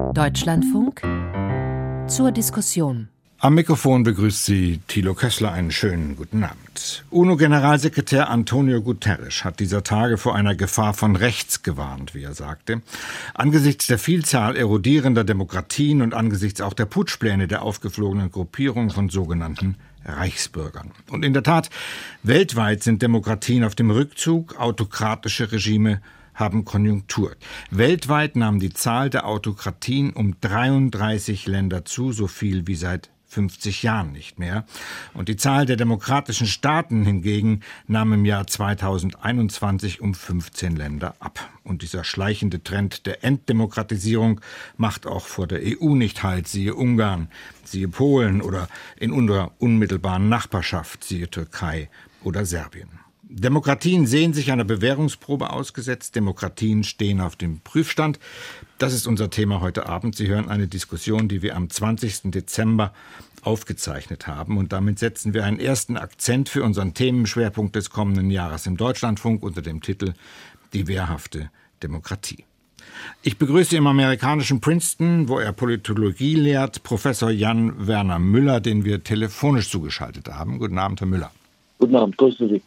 Deutschlandfunk zur Diskussion. Am Mikrofon begrüßt Sie Thilo Kessler. Einen schönen guten Abend. UNO-Generalsekretär Antonio Guterres hat dieser Tage vor einer Gefahr von rechts gewarnt, wie er sagte. Angesichts der Vielzahl erodierender Demokratien und angesichts auch der Putschpläne der aufgeflogenen Gruppierung von sogenannten Reichsbürgern. Und in der Tat, weltweit sind Demokratien auf dem Rückzug, autokratische Regime haben Konjunktur. Weltweit nahm die Zahl der Autokratien um 33 Länder zu, so viel wie seit 50 Jahren nicht mehr. Und die Zahl der demokratischen Staaten hingegen nahm im Jahr 2021 um 15 Länder ab. Und dieser schleichende Trend der Enddemokratisierung macht auch vor der EU nicht Halt. Siehe Ungarn, siehe Polen oder in unserer unmittelbaren Nachbarschaft, siehe Türkei oder Serbien. Demokratien sehen sich einer Bewährungsprobe ausgesetzt. Demokratien stehen auf dem Prüfstand. Das ist unser Thema heute Abend. Sie hören eine Diskussion, die wir am 20. Dezember aufgezeichnet haben. Und damit setzen wir einen ersten Akzent für unseren Themenschwerpunkt des kommenden Jahres im Deutschlandfunk unter dem Titel Die wehrhafte Demokratie. Ich begrüße im amerikanischen Princeton, wo er Politologie lehrt, Professor Jan Werner Müller, den wir telefonisch zugeschaltet haben. Guten Abend, Herr Müller. Guten Abend, grüße Sie.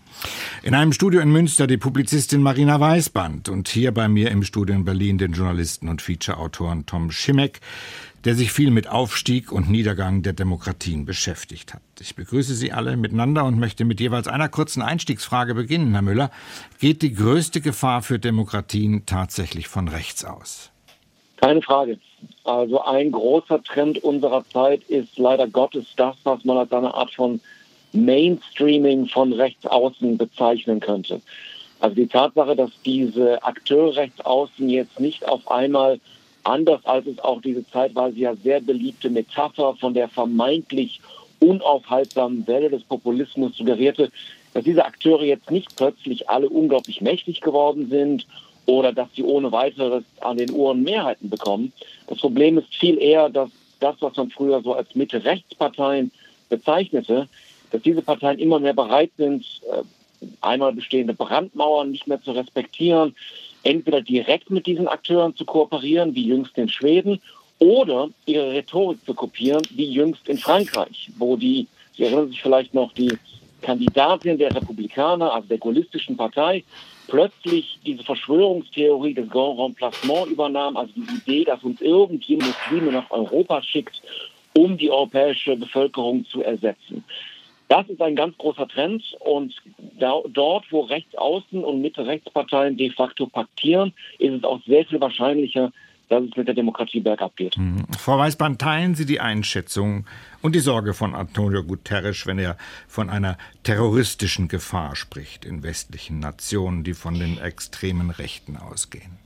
In einem Studio in Münster die Publizistin Marina Weißband und hier bei mir im Studio in Berlin den Journalisten und Feature-Autoren Tom Schimek, der sich viel mit Aufstieg und Niedergang der Demokratien beschäftigt hat. Ich begrüße Sie alle miteinander und möchte mit jeweils einer kurzen Einstiegsfrage beginnen, Herr Müller. Geht die größte Gefahr für Demokratien tatsächlich von rechts aus? Keine Frage. Also ein großer Trend unserer Zeit ist leider Gottes das, was man als eine Art von Mainstreaming von rechts außen bezeichnen könnte. Also die Tatsache, dass diese Akteure rechts außen jetzt nicht auf einmal anders als es auch diese zeitweise ja sehr beliebte Metapher von der vermeintlich unaufhaltsamen Welle des Populismus suggerierte, dass diese Akteure jetzt nicht plötzlich alle unglaublich mächtig geworden sind oder dass sie ohne weiteres an den Ohren Mehrheiten bekommen. Das Problem ist viel eher, dass das, was man früher so als Mitte-Rechts-Parteien bezeichnete, dass diese Parteien immer mehr bereit sind, äh, einmal bestehende Brandmauern nicht mehr zu respektieren, entweder direkt mit diesen Akteuren zu kooperieren, wie jüngst in Schweden, oder ihre Rhetorik zu kopieren, wie jüngst in Frankreich, wo die, Sie erinnern sich vielleicht noch, die Kandidatin der Republikaner, also der gaullistischen Partei, plötzlich diese Verschwörungstheorie des Grand Remplacement übernahm, also die Idee, dass uns irgendjemand Muslime nach Europa schickt, um die europäische Bevölkerung zu ersetzen. Das ist ein ganz großer Trend und da, dort, wo Rechtsaußen und Mitte-Rechtsparteien de facto paktieren, ist es auch sehr viel wahrscheinlicher, dass es mit der Demokratie bergab geht. Mhm. Frau Weißbahn, teilen Sie die Einschätzung und die Sorge von Antonio Guterres, wenn er von einer terroristischen Gefahr spricht in westlichen Nationen, die von den extremen Rechten ausgehen?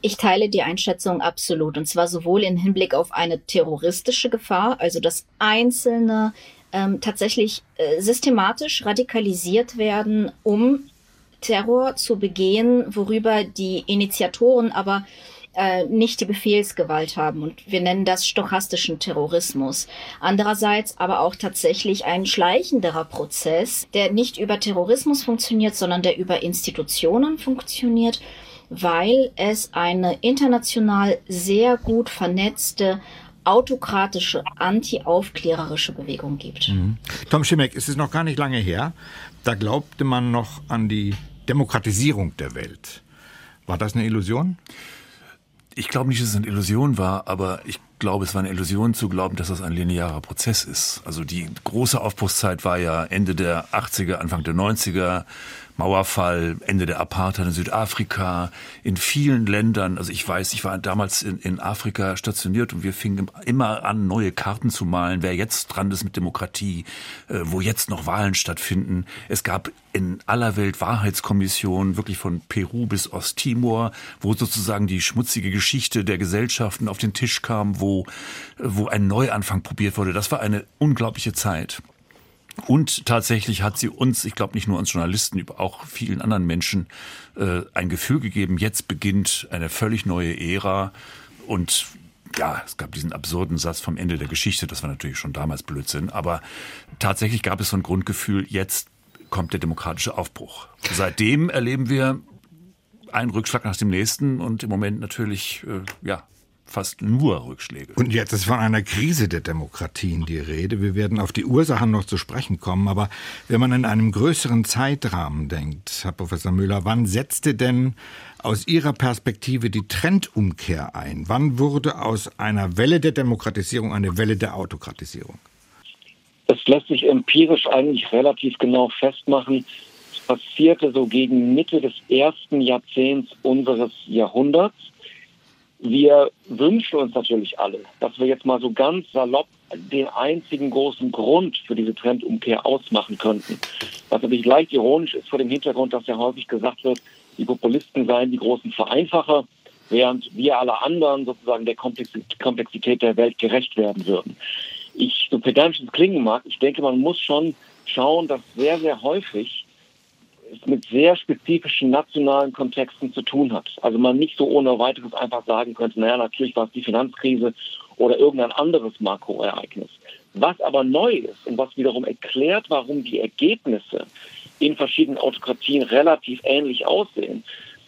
Ich teile die Einschätzung absolut. Und zwar sowohl im Hinblick auf eine terroristische Gefahr, also dass einzelne ähm, tatsächlich äh, systematisch radikalisiert werden, um Terror zu begehen, worüber die Initiatoren aber äh, nicht die Befehlsgewalt haben. Und wir nennen das stochastischen Terrorismus. Andererseits aber auch tatsächlich ein schleichenderer Prozess, der nicht über Terrorismus funktioniert, sondern der über Institutionen funktioniert weil es eine international sehr gut vernetzte autokratische, anti-aufklärerische Bewegung gibt. Mhm. Tom Schimek, es ist noch gar nicht lange her, da glaubte man noch an die Demokratisierung der Welt. War das eine Illusion? Ich glaube nicht, dass es eine Illusion war, aber ich glaube, es war eine Illusion zu glauben, dass das ein linearer Prozess ist. Also die große Aufbruchszeit war ja Ende der 80er, Anfang der 90er. Mauerfall, Ende der Apartheid in Südafrika, in vielen Ländern. Also ich weiß, ich war damals in, in Afrika stationiert und wir fingen immer an, neue Karten zu malen, wer jetzt dran ist mit Demokratie, äh, wo jetzt noch Wahlen stattfinden. Es gab in aller Welt Wahrheitskommissionen, wirklich von Peru bis Osttimor, wo sozusagen die schmutzige Geschichte der Gesellschaften auf den Tisch kam, wo, wo ein Neuanfang probiert wurde. Das war eine unglaubliche Zeit. Und tatsächlich hat sie uns, ich glaube nicht nur uns Journalisten, auch vielen anderen Menschen äh, ein Gefühl gegeben, jetzt beginnt eine völlig neue Ära. Und ja, es gab diesen absurden Satz vom Ende der Geschichte, das war natürlich schon damals Blödsinn, aber tatsächlich gab es so ein Grundgefühl, jetzt kommt der demokratische Aufbruch. Seitdem erleben wir einen Rückschlag nach dem nächsten und im Moment natürlich, äh, ja, fast nur Rückschläge. Und jetzt ist von einer Krise der Demokratien die Rede. Wir werden auf die Ursachen noch zu sprechen kommen. Aber wenn man in einem größeren Zeitrahmen denkt, Herr Professor Müller, wann setzte denn aus Ihrer Perspektive die Trendumkehr ein? Wann wurde aus einer Welle der Demokratisierung eine Welle der Autokratisierung? Das lässt sich empirisch eigentlich relativ genau festmachen. Es passierte so gegen Mitte des ersten Jahrzehnts unseres Jahrhunderts wir wünschen uns natürlich alle, dass wir jetzt mal so ganz salopp den einzigen großen Grund für diese Trendumkehr ausmachen könnten. Was natürlich leicht ironisch ist vor dem Hintergrund, dass ja häufig gesagt wird, die Populisten seien die großen Vereinfacher, während wir alle anderen sozusagen der Komplexität der Welt gerecht werden würden. Ich, so pedantisch es klingen mag, ich denke, man muss schon schauen, dass sehr, sehr häufig mit sehr spezifischen nationalen Kontexten zu tun hat. Also man nicht so ohne weiteres einfach sagen könnte, naja, natürlich war es die Finanzkrise oder irgendein anderes Makroereignis. Was aber neu ist und was wiederum erklärt, warum die Ergebnisse in verschiedenen Autokratien relativ ähnlich aussehen,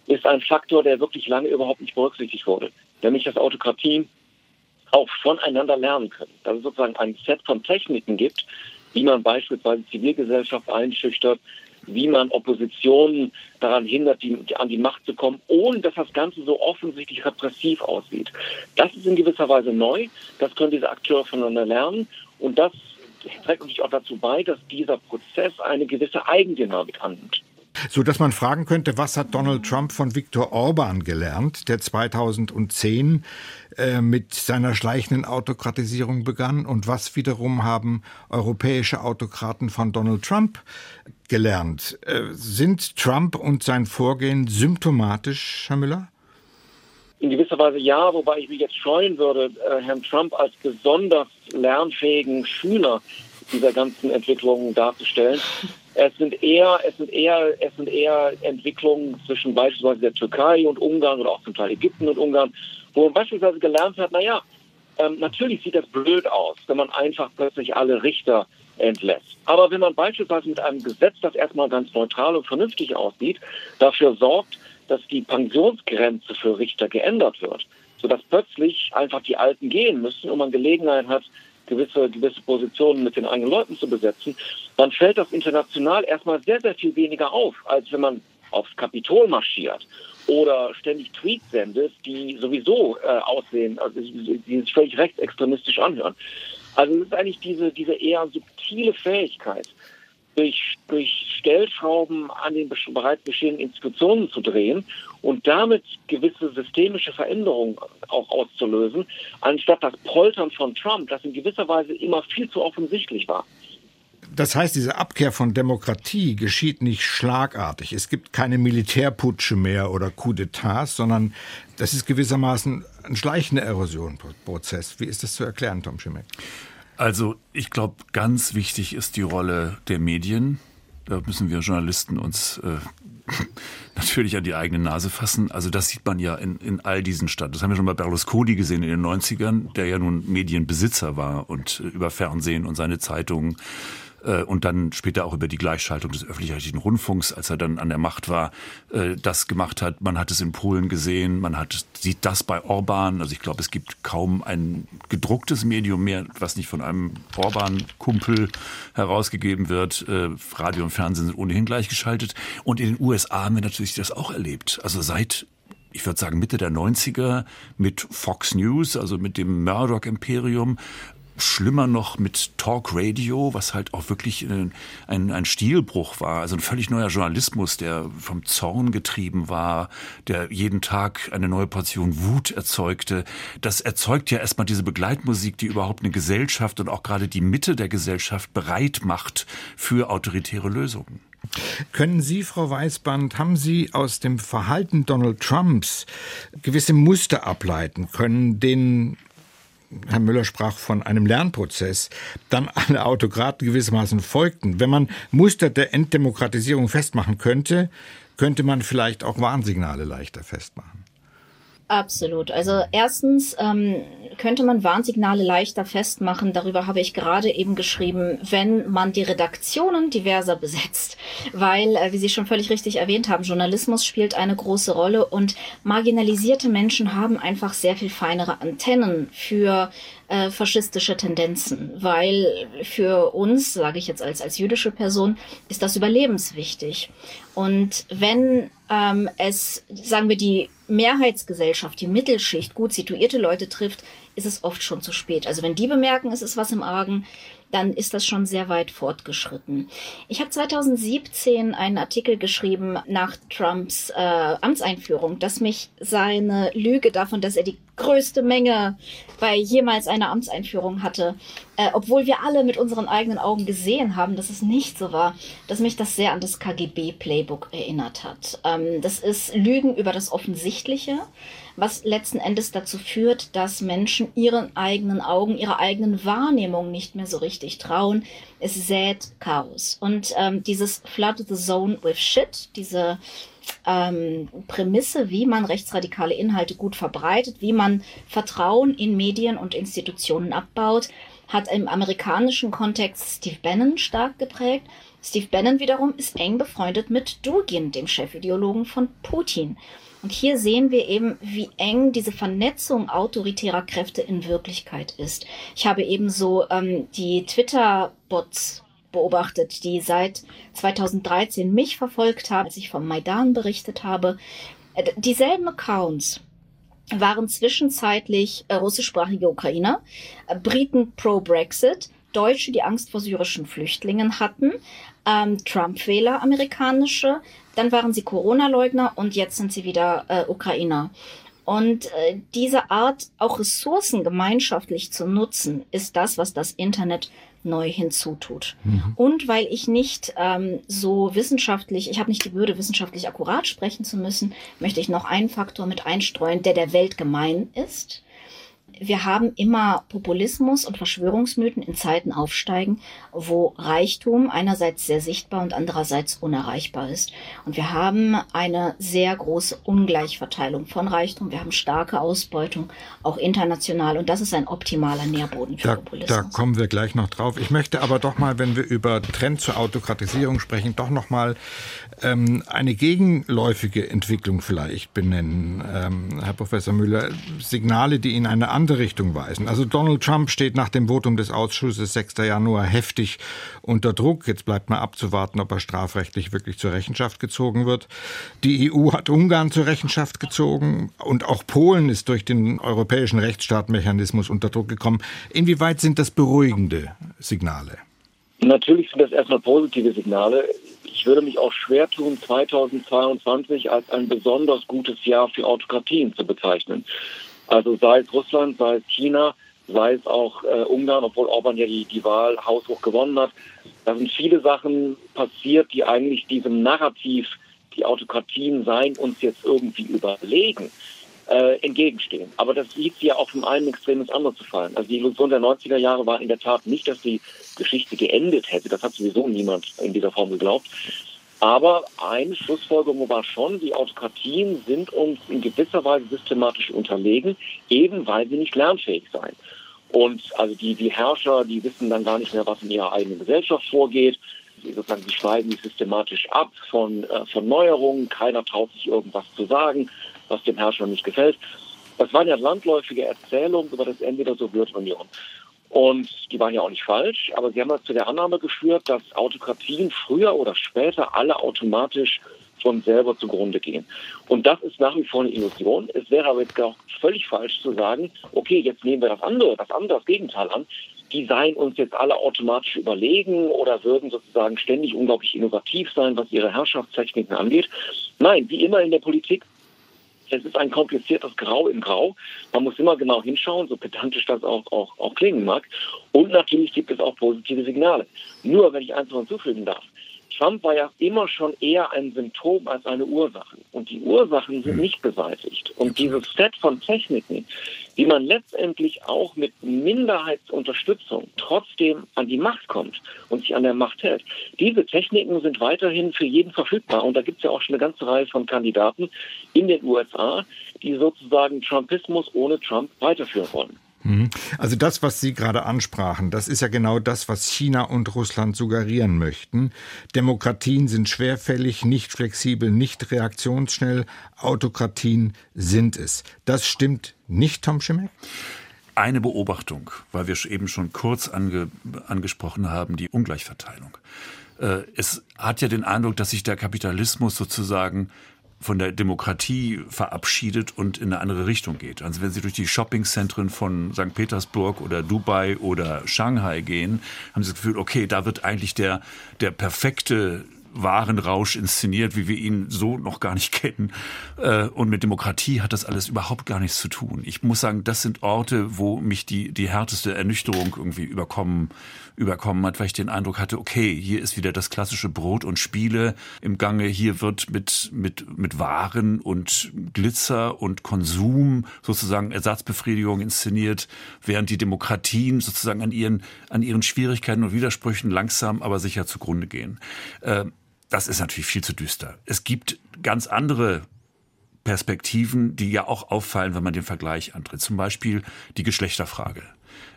ist ein Faktor, der wirklich lange überhaupt nicht berücksichtigt wurde. Nämlich, dass Autokratien auch voneinander lernen können. Dass es sozusagen ein Set von Techniken gibt, wie man beispielsweise Zivilgesellschaft einschüchtert, wie man Opposition daran hindert, die, an die Macht zu kommen, ohne dass das Ganze so offensichtlich repressiv aussieht. Das ist in gewisser Weise neu. Das können diese Akteure voneinander lernen. Und das trägt natürlich auch dazu bei, dass dieser Prozess eine gewisse Eigendynamik annimmt. So dass man fragen könnte, was hat Donald Trump von Viktor Orban gelernt, der 2010 äh, mit seiner schleichenden Autokratisierung begann und was wiederum haben europäische Autokraten von Donald Trump gelernt. Äh, sind Trump und sein Vorgehen symptomatisch, Herr Müller? In gewisser Weise ja, wobei ich mich jetzt scheuen würde, äh, Herrn Trump als besonders lernfähigen Schüler dieser ganzen Entwicklungen darzustellen. Es sind eher, es sind eher, es sind eher Entwicklungen zwischen beispielsweise der Türkei und Ungarn oder auch zum Teil Ägypten und Ungarn, wo man beispielsweise gelernt hat, naja, ähm, natürlich sieht das blöd aus, wenn man einfach plötzlich alle Richter entlässt. Aber wenn man beispielsweise mit einem Gesetz, das erstmal ganz neutral und vernünftig aussieht, dafür sorgt, dass die Pensionsgrenze für Richter geändert wird, sodass plötzlich einfach die Alten gehen müssen und man Gelegenheit hat, gewisse, gewisse Positionen mit den eigenen Leuten zu besetzen, dann fällt das international erstmal sehr, sehr viel weniger auf, als wenn man aufs Kapitol marschiert oder ständig Tweets sendet, die sowieso äh, aussehen, also die sich völlig rechtsextremistisch anhören. Also es ist eigentlich diese, diese eher subtile Fähigkeit, durch, durch Stellschrauben an den bereits bestehenden Institutionen zu drehen und damit gewisse systemische Veränderungen auch auszulösen, anstatt das Poltern von Trump, das in gewisser Weise immer viel zu offensichtlich war. Das heißt, diese Abkehr von Demokratie geschieht nicht schlagartig. Es gibt keine Militärputsche mehr oder Coup d'etats, sondern das ist gewissermaßen ein schleichender Erosionprozess. Wie ist das zu erklären, Tom Schimek? Also ich glaube, ganz wichtig ist die Rolle der Medien. Da müssen wir Journalisten uns äh, natürlich an die eigene Nase fassen. Also das sieht man ja in, in all diesen Staaten. Das haben wir schon bei Berlusconi gesehen in den 90ern, der ja nun Medienbesitzer war und äh, über Fernsehen und seine Zeitungen und dann später auch über die Gleichschaltung des öffentlich-rechtlichen Rundfunks, als er dann an der Macht war, äh, das gemacht hat. Man hat es in Polen gesehen, man hat, sieht das bei Orban. Also ich glaube, es gibt kaum ein gedrucktes Medium mehr, was nicht von einem Orban-Kumpel herausgegeben wird. Äh, Radio und Fernsehen sind ohnehin gleichgeschaltet. Und in den USA haben wir natürlich das auch erlebt. Also seit ich würde sagen Mitte der 90er mit Fox News, also mit dem Murdoch-Imperium, schlimmer noch mit Talk Radio, was halt auch wirklich ein, ein, ein Stilbruch war. Also ein völlig neuer Journalismus, der vom Zorn getrieben war, der jeden Tag eine neue Portion Wut erzeugte. Das erzeugt ja erstmal diese Begleitmusik, die überhaupt eine Gesellschaft und auch gerade die Mitte der Gesellschaft bereit macht für autoritäre Lösungen. Können Sie, Frau Weißband, haben Sie aus dem Verhalten Donald Trumps gewisse Muster ableiten können, denen Herr Müller sprach von einem Lernprozess, dann alle Autokraten gewissermaßen folgten. Wenn man Muster der Enddemokratisierung festmachen könnte, könnte man vielleicht auch Warnsignale leichter festmachen. Absolut. Also erstens ähm, könnte man Warnsignale leichter festmachen. Darüber habe ich gerade eben geschrieben, wenn man die Redaktionen diverser besetzt. Weil, äh, wie Sie schon völlig richtig erwähnt haben, Journalismus spielt eine große Rolle und marginalisierte Menschen haben einfach sehr viel feinere Antennen für äh, faschistische Tendenzen, weil für uns, sage ich jetzt als, als jüdische Person, ist das überlebenswichtig. Und wenn ähm, es, sagen wir, die Mehrheitsgesellschaft, die Mittelschicht, gut situierte Leute trifft, ist es oft schon zu spät. Also wenn die bemerken, es ist was im Argen, dann ist das schon sehr weit fortgeschritten. Ich habe 2017 einen Artikel geschrieben nach Trumps äh, Amtseinführung, dass mich seine Lüge davon, dass er die größte Menge bei jemals einer Amtseinführung hatte, äh, obwohl wir alle mit unseren eigenen Augen gesehen haben, dass es nicht so war, dass mich das sehr an das KGB-Playbook erinnert hat. Ähm, das ist Lügen über das Offensichtliche was letzten Endes dazu führt, dass Menschen ihren eigenen Augen, ihrer eigenen Wahrnehmung nicht mehr so richtig trauen. Es sät Chaos. Und ähm, dieses Flood the Zone with Shit, diese ähm, Prämisse, wie man rechtsradikale Inhalte gut verbreitet, wie man Vertrauen in Medien und Institutionen abbaut, hat im amerikanischen Kontext Steve Bannon stark geprägt. Steve Bannon wiederum ist eng befreundet mit Dugin, dem Chefideologen von Putin. Und hier sehen wir eben, wie eng diese Vernetzung autoritärer Kräfte in Wirklichkeit ist. Ich habe ebenso ähm, die Twitter-Bots beobachtet, die seit 2013 mich verfolgt haben, als ich vom Maidan berichtet habe. Äh, dieselben Accounts waren zwischenzeitlich äh, russischsprachige Ukrainer, äh, Briten pro-Brexit, Deutsche, die Angst vor syrischen Flüchtlingen hatten, ähm, Trump-Wähler, amerikanische, dann waren sie Corona-Leugner und jetzt sind sie wieder äh, Ukrainer. Und äh, diese Art, auch Ressourcen gemeinschaftlich zu nutzen, ist das, was das Internet neu hinzutut. Mhm. Und weil ich nicht ähm, so wissenschaftlich, ich habe nicht die Würde, wissenschaftlich akkurat sprechen zu müssen, möchte ich noch einen Faktor mit einstreuen, der der Welt gemein ist wir haben immer Populismus und Verschwörungsmythen in Zeiten aufsteigen, wo Reichtum einerseits sehr sichtbar und andererseits unerreichbar ist. Und wir haben eine sehr große Ungleichverteilung von Reichtum. Wir haben starke Ausbeutung, auch international. Und das ist ein optimaler Nährboden für da, Populismus. Da kommen wir gleich noch drauf. Ich möchte aber doch mal, wenn wir über Trend zur Autokratisierung sprechen, doch noch mal ähm, eine gegenläufige Entwicklung vielleicht benennen, ähm, Herr Professor Müller. Signale, die in eine andere Richtung weisen. Also Donald Trump steht nach dem Votum des Ausschusses 6. Januar heftig unter Druck. Jetzt bleibt mal abzuwarten, ob er strafrechtlich wirklich zur Rechenschaft gezogen wird. Die EU hat Ungarn zur Rechenschaft gezogen und auch Polen ist durch den europäischen Rechtsstaatmechanismus unter Druck gekommen. Inwieweit sind das beruhigende Signale? Natürlich sind das erstmal positive Signale. Ich würde mich auch schwer tun, 2022 als ein besonders gutes Jahr für Autokratien zu bezeichnen. Also sei es Russland, sei es China, sei es auch äh, Ungarn, obwohl Orban ja die, die Wahl haushoch gewonnen hat. Da sind viele Sachen passiert, die eigentlich diesem Narrativ, die Autokratien seien uns jetzt irgendwie überlegen, äh, entgegenstehen. Aber das liegt ja auch vom einen Extrem ins andere zu fallen. Also die Illusion der 90er Jahre war in der Tat nicht, dass die Geschichte geendet hätte. Das hat sowieso niemand in dieser Form geglaubt. Aber eine Schlussfolgerung war schon, die Autokratien sind uns in gewisser Weise systematisch unterlegen, eben weil sie nicht lernfähig seien. Und also die, die Herrscher, die wissen dann gar nicht mehr, was in ihrer eigenen Gesellschaft vorgeht. Sie, sozusagen, sie schneiden sich systematisch ab von, äh, von Neuerungen. Keiner traut sich irgendwas zu sagen, was dem Herrscher nicht gefällt. Das waren ja landläufige Erzählungen über das Ende der Sowjetunion. Und die waren ja auch nicht falsch, aber sie haben halt zu der Annahme geführt, dass Autokratien früher oder später alle automatisch von selber zugrunde gehen. Und das ist nach wie vor eine Illusion. Es wäre aber jetzt auch völlig falsch zu sagen, okay, jetzt nehmen wir das andere, das andere, das Gegenteil an. Die seien uns jetzt alle automatisch überlegen oder würden sozusagen ständig unglaublich innovativ sein, was ihre Herrschaftstechniken angeht. Nein, wie immer in der Politik es ist ein kompliziertes Grau in Grau. Man muss immer genau hinschauen, so pedantisch das auch, auch, auch klingen mag. Und natürlich gibt es auch positive Signale. Nur, wenn ich eins noch hinzufügen darf, Trump war ja immer schon eher ein Symptom als eine Ursache. Und die Ursachen sind nicht beseitigt. Und dieses Set von Techniken, wie man letztendlich auch mit Minderheitsunterstützung trotzdem an die Macht kommt und sich an der Macht hält, diese Techniken sind weiterhin für jeden verfügbar. Und da gibt es ja auch schon eine ganze Reihe von Kandidaten in den USA, die sozusagen Trumpismus ohne Trump weiterführen wollen. Mhm. Also das, was Sie gerade ansprachen, das ist ja genau das, was China und Russland suggerieren möchten. Demokratien sind schwerfällig, nicht flexibel, nicht reaktionsschnell. Autokratien sind es. Das stimmt nicht, Tom Schimek? Eine Beobachtung, weil wir eben schon kurz ange, angesprochen haben, die Ungleichverteilung. Äh, es hat ja den Eindruck, dass sich der Kapitalismus sozusagen von der Demokratie verabschiedet und in eine andere Richtung geht. Also wenn Sie durch die Shoppingzentren von St. Petersburg oder Dubai oder Shanghai gehen, haben Sie das Gefühl, okay, da wird eigentlich der, der perfekte Warenrausch inszeniert, wie wir ihn so noch gar nicht kennen. Äh, und mit Demokratie hat das alles überhaupt gar nichts zu tun. Ich muss sagen, das sind Orte, wo mich die, die härteste Ernüchterung irgendwie überkommen, überkommen hat, weil ich den Eindruck hatte, okay, hier ist wieder das klassische Brot und Spiele im Gange. Hier wird mit, mit, mit Waren und Glitzer und Konsum sozusagen Ersatzbefriedigung inszeniert, während die Demokratien sozusagen an ihren, an ihren Schwierigkeiten und Widersprüchen langsam aber sicher zugrunde gehen. Äh, das ist natürlich viel zu düster. Es gibt ganz andere Perspektiven, die ja auch auffallen, wenn man den Vergleich antritt. Zum Beispiel die Geschlechterfrage.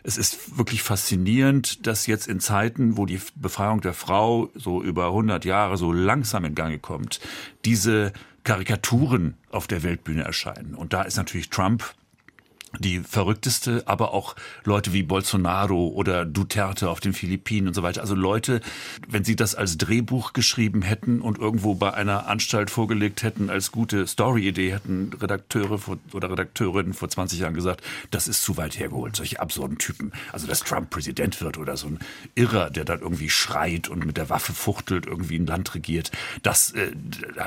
Es ist wirklich faszinierend, dass jetzt in Zeiten, wo die Befreiung der Frau so über 100 Jahre so langsam in Gange kommt, diese Karikaturen auf der Weltbühne erscheinen. Und da ist natürlich Trump die verrückteste, aber auch Leute wie Bolsonaro oder Duterte auf den Philippinen und so weiter. Also Leute, wenn sie das als Drehbuch geschrieben hätten und irgendwo bei einer Anstalt vorgelegt hätten als gute Story-Idee, hätten Redakteure oder Redakteurinnen vor 20 Jahren gesagt, das ist zu weit hergeholt, solche absurden Typen. Also dass Trump Präsident wird oder so ein Irrer, der dann irgendwie schreit und mit der Waffe fuchtelt, irgendwie ein Land regiert, das, äh,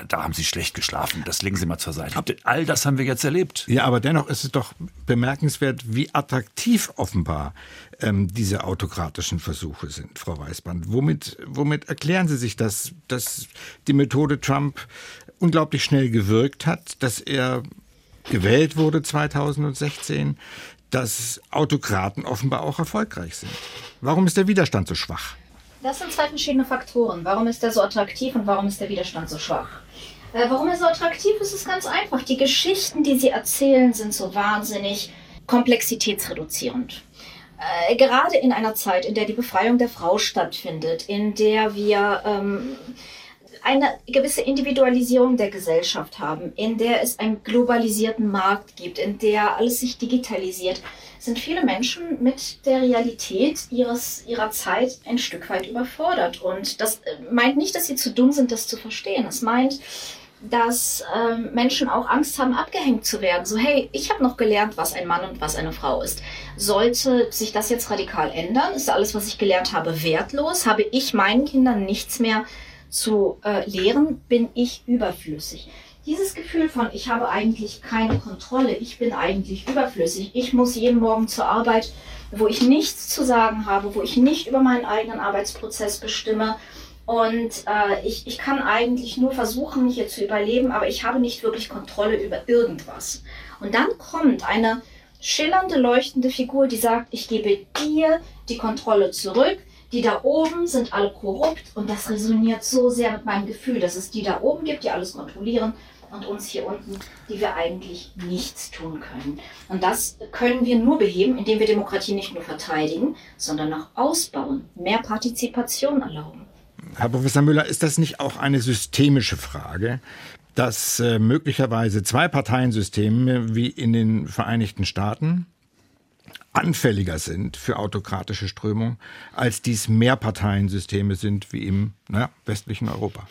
da haben sie schlecht geschlafen. Das legen sie mal zur Seite. All das haben wir jetzt erlebt. Ja, aber dennoch ist es doch bemerkenswert, wie attraktiv offenbar ähm, diese autokratischen Versuche sind, Frau Weißband. Womit, womit erklären Sie sich das, dass die Methode Trump unglaublich schnell gewirkt hat, dass er gewählt wurde 2016, dass Autokraten offenbar auch erfolgreich sind? Warum ist der Widerstand so schwach? Das sind zwei verschiedene Faktoren. Warum ist er so attraktiv und warum ist der Widerstand so schwach? Äh, warum er so attraktiv ist, ist ganz einfach. Die Geschichten, die sie erzählen, sind so wahnsinnig komplexitätsreduzierend. Äh, gerade in einer Zeit, in der die Befreiung der Frau stattfindet, in der wir ähm, eine gewisse Individualisierung der Gesellschaft haben, in der es einen globalisierten Markt gibt, in der alles sich digitalisiert, sind viele Menschen mit der Realität ihres, ihrer Zeit ein Stück weit überfordert. Und das äh, meint nicht, dass sie zu dumm sind, das zu verstehen. Es meint, dass ähm, Menschen auch Angst haben, abgehängt zu werden. So, hey, ich habe noch gelernt, was ein Mann und was eine Frau ist. Sollte sich das jetzt radikal ändern? Ist alles, was ich gelernt habe, wertlos? Habe ich meinen Kindern nichts mehr zu äh, lehren? Bin ich überflüssig? Dieses Gefühl von, ich habe eigentlich keine Kontrolle, ich bin eigentlich überflüssig, ich muss jeden Morgen zur Arbeit, wo ich nichts zu sagen habe, wo ich nicht über meinen eigenen Arbeitsprozess bestimme, und äh, ich, ich kann eigentlich nur versuchen, hier zu überleben, aber ich habe nicht wirklich Kontrolle über irgendwas. Und dann kommt eine schillernde, leuchtende Figur, die sagt, ich gebe dir die Kontrolle zurück. Die da oben sind alle korrupt und das resoniert so sehr mit meinem Gefühl, dass es die da oben gibt, die alles kontrollieren und uns hier unten, die wir eigentlich nichts tun können. Und das können wir nur beheben, indem wir Demokratie nicht nur verteidigen, sondern auch ausbauen, mehr Partizipation erlauben. Herr Professor Müller, ist das nicht auch eine systemische Frage, dass äh, möglicherweise zwei Parteiensysteme wie in den Vereinigten Staaten anfälliger sind für autokratische Strömungen, als dies Mehrparteiensysteme sind wie im na, westlichen Europa?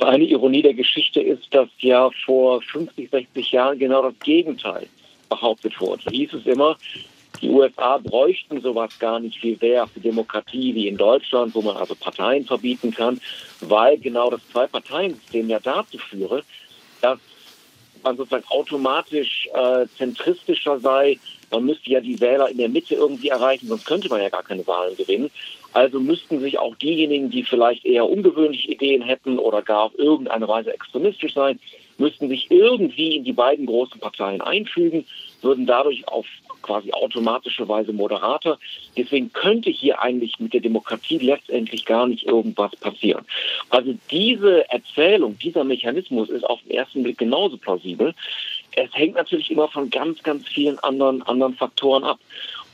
Eine Ironie der Geschichte ist, dass ja vor 50, 60 Jahren genau das Gegenteil behauptet wurde. Da hieß es immer, die USA bräuchten sowas gar nicht viel sehr für Demokratie wie in Deutschland, wo man also Parteien verbieten kann, weil genau das Zwei-Parteien-System ja dazu führe, dass man sozusagen automatisch äh, zentristischer sei. Man müsste ja die Wähler in der Mitte irgendwie erreichen, sonst könnte man ja gar keine Wahlen gewinnen. Also müssten sich auch diejenigen, die vielleicht eher ungewöhnliche Ideen hätten oder gar auf irgendeine Weise extremistisch sein, müssten sich irgendwie in die beiden großen Parteien einfügen, würden dadurch auf quasi automatischerweise moderater. Deswegen könnte hier eigentlich mit der Demokratie letztendlich gar nicht irgendwas passieren. Also diese Erzählung, dieser Mechanismus ist auf den ersten Blick genauso plausibel. es hängt natürlich immer von ganz, ganz vielen anderen, anderen Faktoren ab.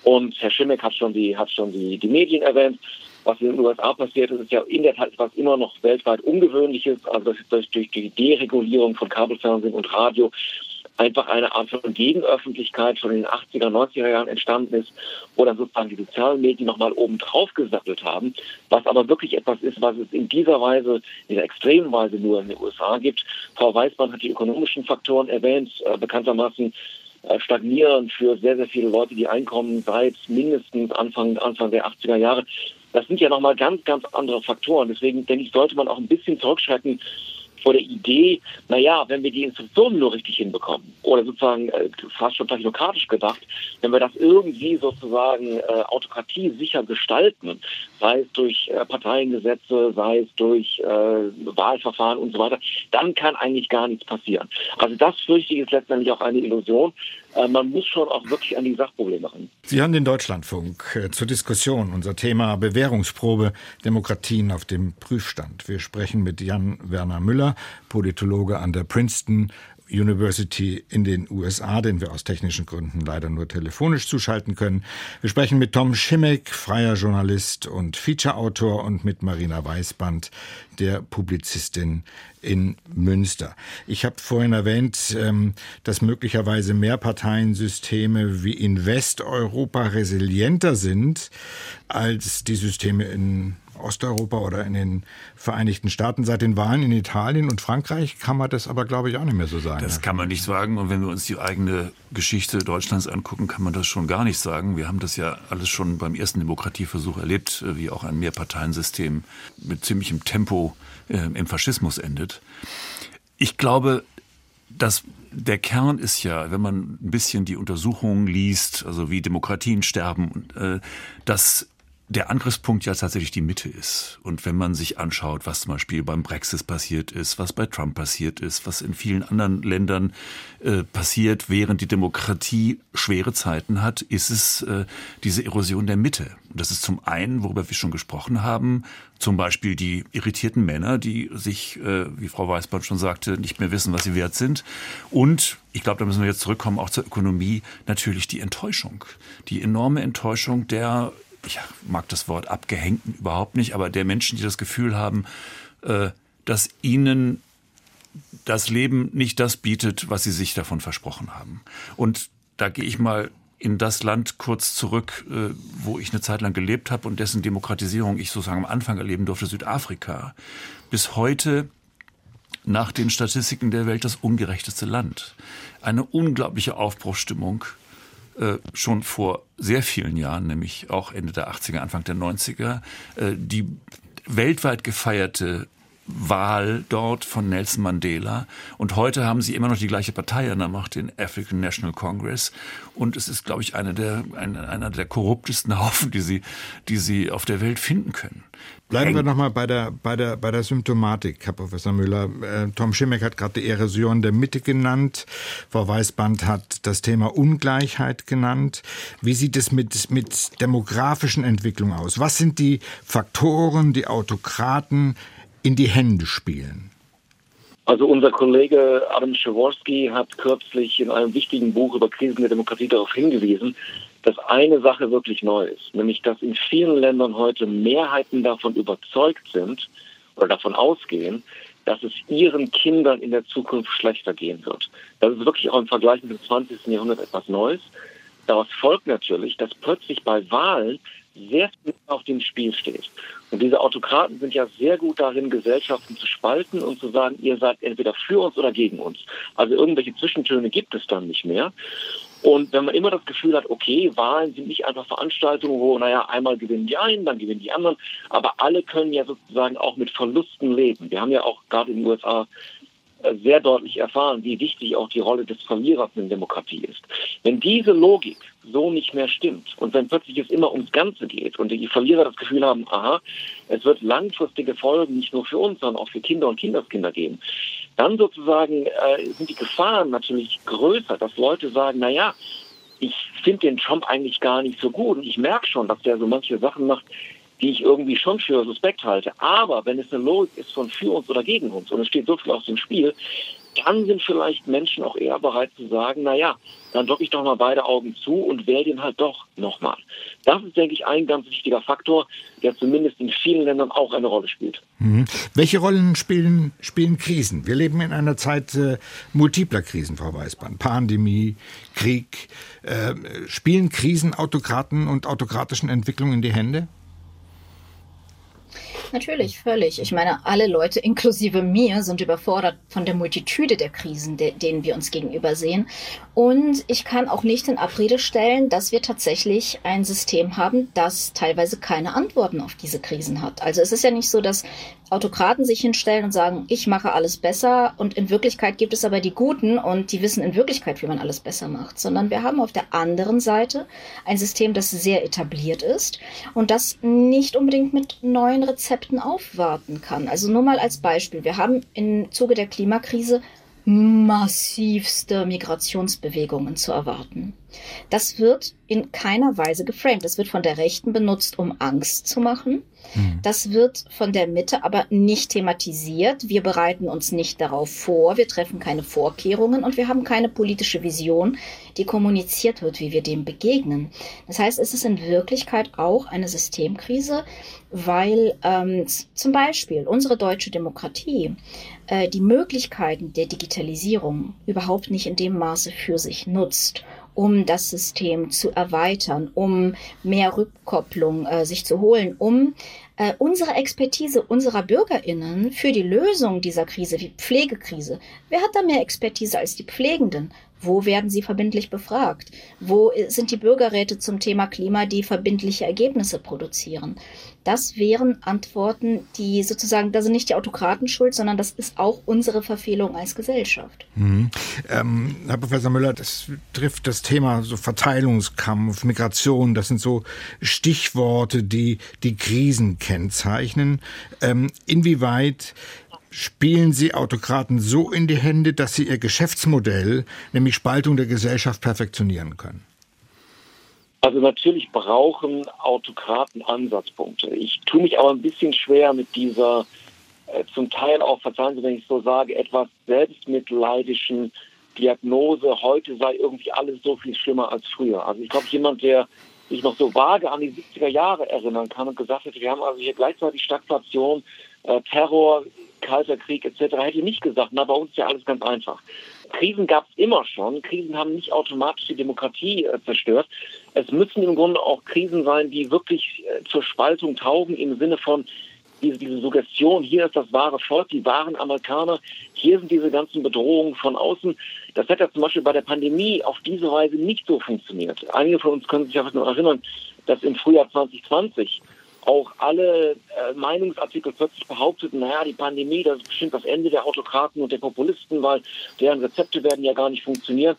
Und Herr Schimmeck hat schon die, hat schon die, die Medien erwähnt. Was in den USA passiert ist, ist ja in der Tat etwas immer noch weltweit Ungewöhnliches. Also das ist durch die Deregulierung von Kabelfernsehen und Radio einfach eine Art von Gegenöffentlichkeit in den 80er, 90er Jahren entstanden ist, dann sozusagen die sozialen Medien nochmal oben drauf gesattelt haben, was aber wirklich etwas ist, was es in dieser Weise, in dieser extremen Weise nur in den USA gibt. Frau Weißmann hat die ökonomischen Faktoren erwähnt, äh, bekanntermaßen äh, stagnieren für sehr, sehr viele Leute, die Einkommen seit mindestens Anfang, Anfang der 80er Jahre. Das sind ja nochmal ganz, ganz andere Faktoren. Deswegen denke ich, sollte man auch ein bisschen zurückschrecken vor der Idee, naja, wenn wir die Institutionen nur richtig hinbekommen oder sozusagen äh, fast schon technokratisch gedacht, wenn wir das irgendwie sozusagen äh, Autokratie sicher gestalten, sei es durch äh, Parteiengesetze, sei es durch äh, Wahlverfahren und so weiter, dann kann eigentlich gar nichts passieren. Also das fürchte ich ist letztendlich auch eine Illusion. Äh, man muss schon auch wirklich an die Sachprobleme ran. Sie haben den Deutschlandfunk äh, zur Diskussion. Unser Thema Bewährungsprobe Demokratien auf dem Prüfstand. Wir sprechen mit Jan Werner Müller, Politologe an der Princeton University in den USA, den wir aus technischen Gründen leider nur telefonisch zuschalten können. Wir sprechen mit Tom Schimmeck, freier Journalist und Featureautor und mit Marina Weißband, der Publizistin in Münster. Ich habe vorhin erwähnt, ähm, dass möglicherweise Mehrparteiensysteme wie in Westeuropa resilienter sind als die Systeme in Osteuropa oder in den Vereinigten Staaten. Seit den Wahlen in Italien und Frankreich kann man das aber, glaube ich, auch nicht mehr so sagen. Das kann man nicht sagen. Und wenn wir uns die eigene Geschichte Deutschlands angucken, kann man das schon gar nicht sagen. Wir haben das ja alles schon beim ersten Demokratieversuch erlebt, äh, wie auch ein Mehrparteiensystem mit ziemlichem Tempo äh, im Faschismus endet. Ich glaube, dass der Kern ist ja, wenn man ein bisschen die Untersuchungen liest, also wie Demokratien sterben, äh, dass der Angriffspunkt ja tatsächlich die Mitte ist. Und wenn man sich anschaut, was zum Beispiel beim Brexit passiert ist, was bei Trump passiert ist, was in vielen anderen Ländern äh, passiert, während die Demokratie schwere Zeiten hat, ist es äh, diese Erosion der Mitte. Und das ist zum einen, worüber wir schon gesprochen haben, zum Beispiel die irritierten Männer, die sich, äh, wie Frau Weißband schon sagte, nicht mehr wissen, was sie wert sind. Und ich glaube, da müssen wir jetzt zurückkommen, auch zur Ökonomie, natürlich die Enttäuschung. Die enorme Enttäuschung der ich mag das Wort abgehängten überhaupt nicht, aber der Menschen, die das Gefühl haben, äh, dass ihnen das Leben nicht das bietet, was sie sich davon versprochen haben. Und da gehe ich mal in das Land kurz zurück, äh, wo ich eine Zeit lang gelebt habe und dessen Demokratisierung ich sozusagen am Anfang erleben durfte, Südafrika. Bis heute nach den Statistiken der Welt das ungerechteste Land. Eine unglaubliche Aufbruchsstimmung schon vor sehr vielen Jahren, nämlich auch Ende der 80er, Anfang der 90er, äh, die weltweit gefeierte Wahl dort von Nelson Mandela. Und heute haben sie immer noch die gleiche Partei an der Macht, den African National Congress. Und es ist, glaube ich, einer der, einer, einer der korruptesten Haufen, die sie, die sie auf der Welt finden können. Bleiben wir nochmal bei der, bei, der, bei der Symptomatik, Herr Professor Müller. Äh, Tom Schimmeck hat gerade die Erosion der Mitte genannt. Frau Weißband hat das Thema Ungleichheit genannt. Wie sieht es mit, mit demografischen Entwicklungen aus? Was sind die Faktoren, die Autokraten in die Hände spielen? Also unser Kollege Adam Schaworski hat kürzlich in einem wichtigen Buch über Krisen der Demokratie darauf hingewiesen, dass eine Sache wirklich neu ist, nämlich dass in vielen Ländern heute Mehrheiten davon überzeugt sind oder davon ausgehen, dass es ihren Kindern in der Zukunft schlechter gehen wird. Das ist wirklich auch im Vergleich mit dem 20. Jahrhundert etwas Neues. Daraus folgt natürlich, dass plötzlich bei Wahlen sehr viel auf dem Spiel steht. Und diese Autokraten sind ja sehr gut darin, Gesellschaften zu spalten und zu sagen, ihr seid entweder für uns oder gegen uns. Also irgendwelche Zwischentöne gibt es dann nicht mehr. Und wenn man immer das Gefühl hat, okay, Wahlen sind nicht einfach Veranstaltungen, wo, naja, einmal gewinnen die einen, dann gewinnen die anderen, aber alle können ja sozusagen auch mit Verlusten leben. Wir haben ja auch gerade in den USA sehr deutlich erfahren, wie wichtig auch die Rolle des Verlierers in Demokratie ist. Wenn diese Logik so nicht mehr stimmt und wenn plötzlich es immer ums Ganze geht und die Verlierer das Gefühl haben, aha, es wird langfristige Folgen nicht nur für uns, sondern auch für Kinder und Kindeskinder geben, dann sozusagen äh, sind die Gefahren natürlich größer, dass Leute sagen, na ja, ich finde den Trump eigentlich gar nicht so gut und ich merke schon, dass der so manche Sachen macht, die ich irgendwie schon für suspekt halte. Aber wenn es eine Logik ist von für uns oder gegen uns und es steht so viel aus dem Spiel, dann sind vielleicht Menschen auch eher bereit zu sagen, na ja, dann drücke ich doch mal beide Augen zu und wähle den halt doch nochmal. Das ist, denke ich, ein ganz wichtiger Faktor, der zumindest in vielen Ländern auch eine Rolle spielt. Mhm. Welche Rollen spielen, spielen Krisen? Wir leben in einer Zeit äh, multipler Krisen, Frau Weißband. Pandemie, Krieg. Äh, spielen Krisen Autokraten und autokratischen Entwicklungen in die Hände? Natürlich, völlig. Ich meine, alle Leute, inklusive mir, sind überfordert von der Multitude der Krisen, de denen wir uns gegenüber sehen. Und ich kann auch nicht in Abrede stellen, dass wir tatsächlich ein System haben, das teilweise keine Antworten auf diese Krisen hat. Also es ist ja nicht so, dass Autokraten sich hinstellen und sagen, ich mache alles besser und in Wirklichkeit gibt es aber die Guten und die wissen in Wirklichkeit, wie man alles besser macht, sondern wir haben auf der anderen Seite ein System, das sehr etabliert ist und das nicht unbedingt mit neuen Rezepten aufwarten kann. Also nur mal als Beispiel. Wir haben im Zuge der Klimakrise massivste Migrationsbewegungen zu erwarten. Das wird in keiner Weise geframed. Das wird von der Rechten benutzt, um Angst zu machen. Mhm. Das wird von der Mitte aber nicht thematisiert. Wir bereiten uns nicht darauf vor. Wir treffen keine Vorkehrungen und wir haben keine politische Vision, die kommuniziert wird, wie wir dem begegnen. Das heißt, es ist in Wirklichkeit auch eine Systemkrise, weil ähm, zum Beispiel unsere deutsche Demokratie äh, die Möglichkeiten der Digitalisierung überhaupt nicht in dem Maße für sich nutzt um das System zu erweitern, um mehr Rückkopplung äh, sich zu holen, um äh, unsere Expertise unserer Bürgerinnen für die Lösung dieser Krise, wie Pflegekrise. Wer hat da mehr Expertise als die Pflegenden? Wo werden sie verbindlich befragt? Wo sind die Bürgerräte zum Thema Klima, die verbindliche Ergebnisse produzieren? Das wären Antworten, die sozusagen, da sind nicht die Autokraten schuld, sondern das ist auch unsere Verfehlung als Gesellschaft. Mhm. Ähm, Herr Professor Müller, das trifft das Thema so Verteilungskampf, Migration, das sind so Stichworte, die die Krisen kennzeichnen. Ähm, inwieweit spielen Sie Autokraten so in die Hände, dass sie ihr Geschäftsmodell, nämlich Spaltung der Gesellschaft, perfektionieren können? Also natürlich brauchen Autokraten Ansatzpunkte. Ich tue mich aber ein bisschen schwer mit dieser äh, zum Teil auch, verzeihen Sie, wenn ich so sage, etwas selbstmitleidischen Diagnose, heute sei irgendwie alles so viel schlimmer als früher. Also ich glaube, jemand, der sich noch so vage an die 70er Jahre erinnern kann und gesagt hätte, wir haben also hier gleichzeitig Stagflation, äh, Terror, Kalter Krieg etc., hätte nicht gesagt, na, bei uns ist ja alles ganz einfach. Krisen gab es immer schon. Krisen haben nicht automatisch die Demokratie äh, zerstört. Es müssen im Grunde auch Krisen sein, die wirklich äh, zur Spaltung taugen im Sinne von diese, diese Suggestion, hier ist das wahre Volk, die wahren Amerikaner, hier sind diese ganzen Bedrohungen von außen. Das hat ja zum Beispiel bei der Pandemie auf diese Weise nicht so funktioniert. Einige von uns können sich ja noch erinnern, dass im Frühjahr 2020 auch alle äh, Meinungsartikel plötzlich behaupteten, naja, die Pandemie, das ist bestimmt das Ende der Autokraten und der Populisten, weil deren Rezepte werden ja gar nicht funktionieren.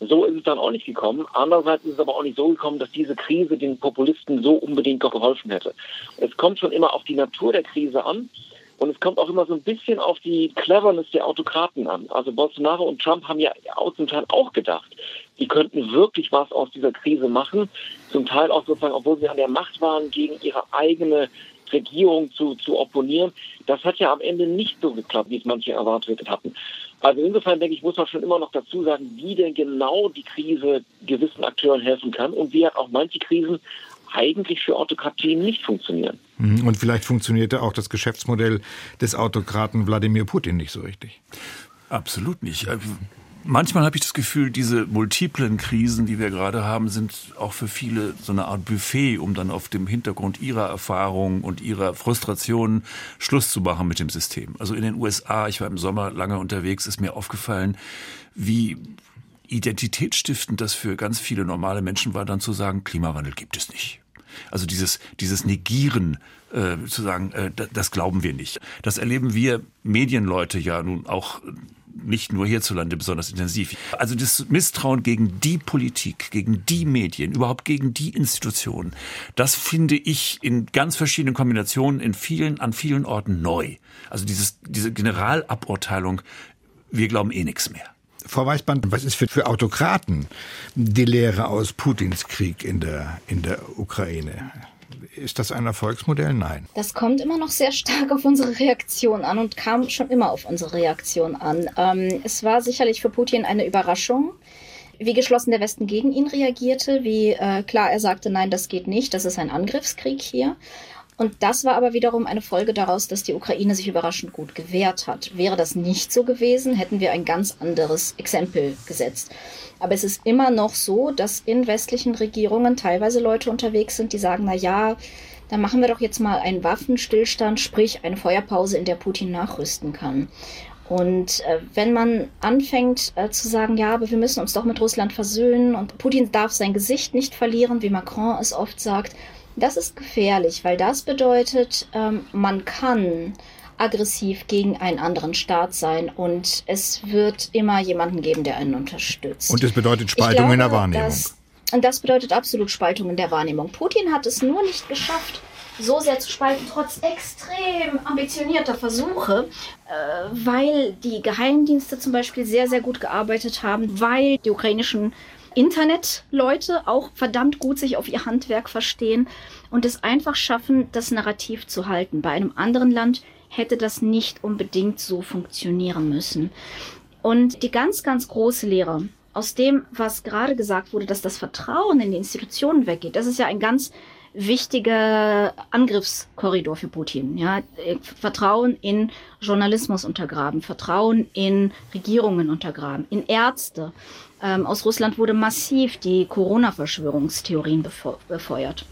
So ist es dann auch nicht gekommen. Andererseits ist es aber auch nicht so gekommen, dass diese Krise den Populisten so unbedingt geholfen hätte. Es kommt schon immer auf die Natur der Krise an. Und es kommt auch immer so ein bisschen auf die Cleverness der Autokraten an. Also Bolsonaro und Trump haben ja zum Teil auch gedacht, die könnten wirklich was aus dieser Krise machen. Zum Teil auch sozusagen, obwohl sie an der Macht waren, gegen ihre eigene Regierung zu, zu opponieren. Das hat ja am Ende nicht so geklappt, wie es manche erwartet hatten. Also insofern denke ich, muss man schon immer noch dazu sagen, wie denn genau die Krise gewissen Akteuren helfen kann und wie auch manche Krisen eigentlich für Autokratien nicht funktionieren. Mhm. Und vielleicht funktionierte auch das Geschäftsmodell des Autokraten Wladimir Putin nicht so richtig. Absolut nicht. Manchmal habe ich das Gefühl, diese multiplen Krisen, die wir gerade haben, sind auch für viele so eine Art Buffet, um dann auf dem Hintergrund ihrer Erfahrung und ihrer Frustration Schluss zu machen mit dem System. Also in den USA, ich war im Sommer lange unterwegs, ist mir aufgefallen, wie identitätsstiftend das für ganz viele normale Menschen war, dann zu sagen, Klimawandel gibt es nicht. Also dieses, dieses Negieren äh, zu sagen, äh, das glauben wir nicht. Das erleben wir Medienleute ja nun auch nicht nur hierzulande besonders intensiv. Also das Misstrauen gegen die Politik, gegen die Medien, überhaupt gegen die Institutionen, das finde ich in ganz verschiedenen Kombinationen in vielen, an vielen Orten neu. Also dieses, diese Generalaburteilung, wir glauben eh nichts mehr. Frau Weißband, was ist für, für Autokraten die Lehre aus Putins Krieg in der, in der Ukraine? Ist das ein Erfolgsmodell? Nein. Das kommt immer noch sehr stark auf unsere Reaktion an und kam schon immer auf unsere Reaktion an. Ähm, es war sicherlich für Putin eine Überraschung, wie geschlossen der Westen gegen ihn reagierte, wie äh, klar er sagte, nein, das geht nicht, das ist ein Angriffskrieg hier. Und das war aber wiederum eine Folge daraus, dass die Ukraine sich überraschend gut gewehrt hat. Wäre das nicht so gewesen, hätten wir ein ganz anderes Exempel gesetzt. Aber es ist immer noch so, dass in westlichen Regierungen teilweise Leute unterwegs sind, die sagen, na ja, dann machen wir doch jetzt mal einen Waffenstillstand, sprich eine Feuerpause, in der Putin nachrüsten kann. Und äh, wenn man anfängt äh, zu sagen, ja, aber wir müssen uns doch mit Russland versöhnen und Putin darf sein Gesicht nicht verlieren, wie Macron es oft sagt, das ist gefährlich, weil das bedeutet, ähm, man kann aggressiv gegen einen anderen Staat sein und es wird immer jemanden geben, der einen unterstützt. Und es bedeutet Spaltung glaube, in der Wahrnehmung. Das, und das bedeutet absolut Spaltung in der Wahrnehmung. Putin hat es nur nicht geschafft, so sehr zu spalten, trotz extrem ambitionierter Versuche, äh, weil die Geheimdienste zum Beispiel sehr, sehr gut gearbeitet haben, weil die ukrainischen Internetleute auch verdammt gut sich auf ihr Handwerk verstehen und es einfach schaffen, das Narrativ zu halten. Bei einem anderen Land hätte das nicht unbedingt so funktionieren müssen. Und die ganz, ganz große Lehre aus dem, was gerade gesagt wurde, dass das Vertrauen in die Institutionen weggeht, das ist ja ein ganz wichtiger Angriffskorridor für Putin. Ja, Vertrauen in Journalismus untergraben, Vertrauen in Regierungen untergraben, in Ärzte, ähm, aus Russland wurde massiv die Corona-Verschwörungstheorien befeuert.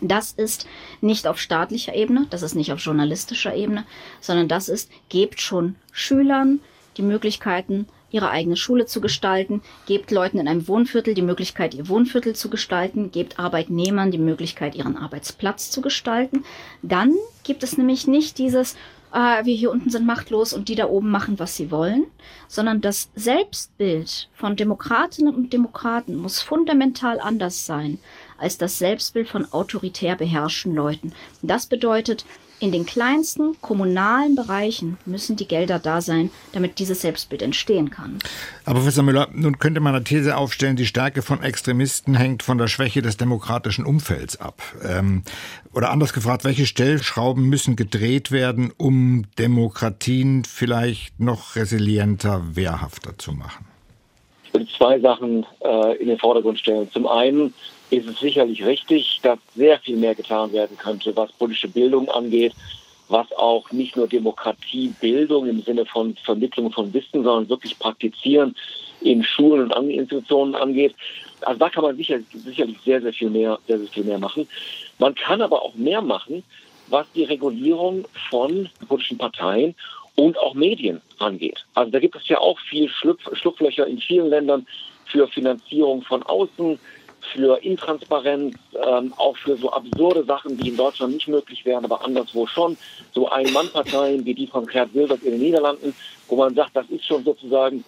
Das ist nicht auf staatlicher Ebene, das ist nicht auf journalistischer Ebene, sondern das ist, gebt schon Schülern die Möglichkeiten, ihre eigene Schule zu gestalten, gebt Leuten in einem Wohnviertel die Möglichkeit, ihr Wohnviertel zu gestalten, gebt Arbeitnehmern die Möglichkeit, ihren Arbeitsplatz zu gestalten. Dann gibt es nämlich nicht dieses, äh, wir hier unten sind machtlos und die da oben machen, was sie wollen, sondern das Selbstbild von Demokratinnen und Demokraten muss fundamental anders sein als das Selbstbild von autoritär beherrschten Leuten. Das bedeutet, in den kleinsten kommunalen Bereichen müssen die Gelder da sein, damit dieses Selbstbild entstehen kann. Aber Professor Müller, nun könnte man eine These aufstellen, die Stärke von Extremisten hängt von der Schwäche des demokratischen Umfelds ab. Ähm, oder anders gefragt, welche Stellschrauben müssen gedreht werden, um Demokratien vielleicht noch resilienter, wehrhafter zu machen? Ich will zwei Sachen äh, in den Vordergrund stellen. Zum einen ist es sicherlich richtig, dass sehr viel mehr getan werden könnte, was politische Bildung angeht, was auch nicht nur Demokratiebildung im Sinne von Vermittlung von Wissen, sondern wirklich Praktizieren in Schulen und Institutionen angeht. Also da kann man sicher, sicherlich sehr, sehr viel mehr, sehr, sehr viel mehr machen. Man kann aber auch mehr machen, was die Regulierung von politischen Parteien und auch Medien angeht. Also da gibt es ja auch viel Schlupf, Schlupflöcher in vielen Ländern für Finanzierung von außen, für Intransparenz, ähm, auch für so absurde Sachen, die in Deutschland nicht möglich wären, aber anderswo schon. So Ein-Mann-Parteien wie die von Gerd Wilders in den Niederlanden, wo man sagt, das ist schon sozusagen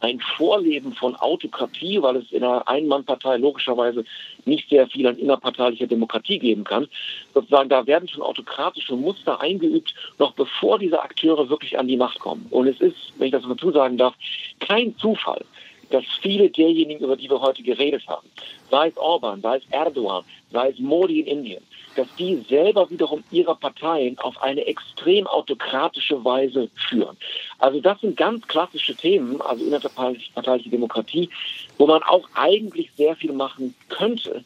ein Vorleben von Autokratie, weil es in einer Ein-Mann-Partei logischerweise nicht sehr viel an innerparteilicher Demokratie geben kann. Sozusagen, da werden schon autokratische Muster eingeübt, noch bevor diese Akteure wirklich an die Macht kommen. Und es ist, wenn ich das dazu sagen darf, kein Zufall, dass viele derjenigen, über die wir heute geredet haben, sei es Orban, sei es Erdogan, sei es Modi in Indien, dass die selber wiederum ihre Parteien auf eine extrem autokratische Weise führen. Also das sind ganz klassische Themen, also innerparteiliche Demokratie, wo man auch eigentlich sehr viel machen könnte.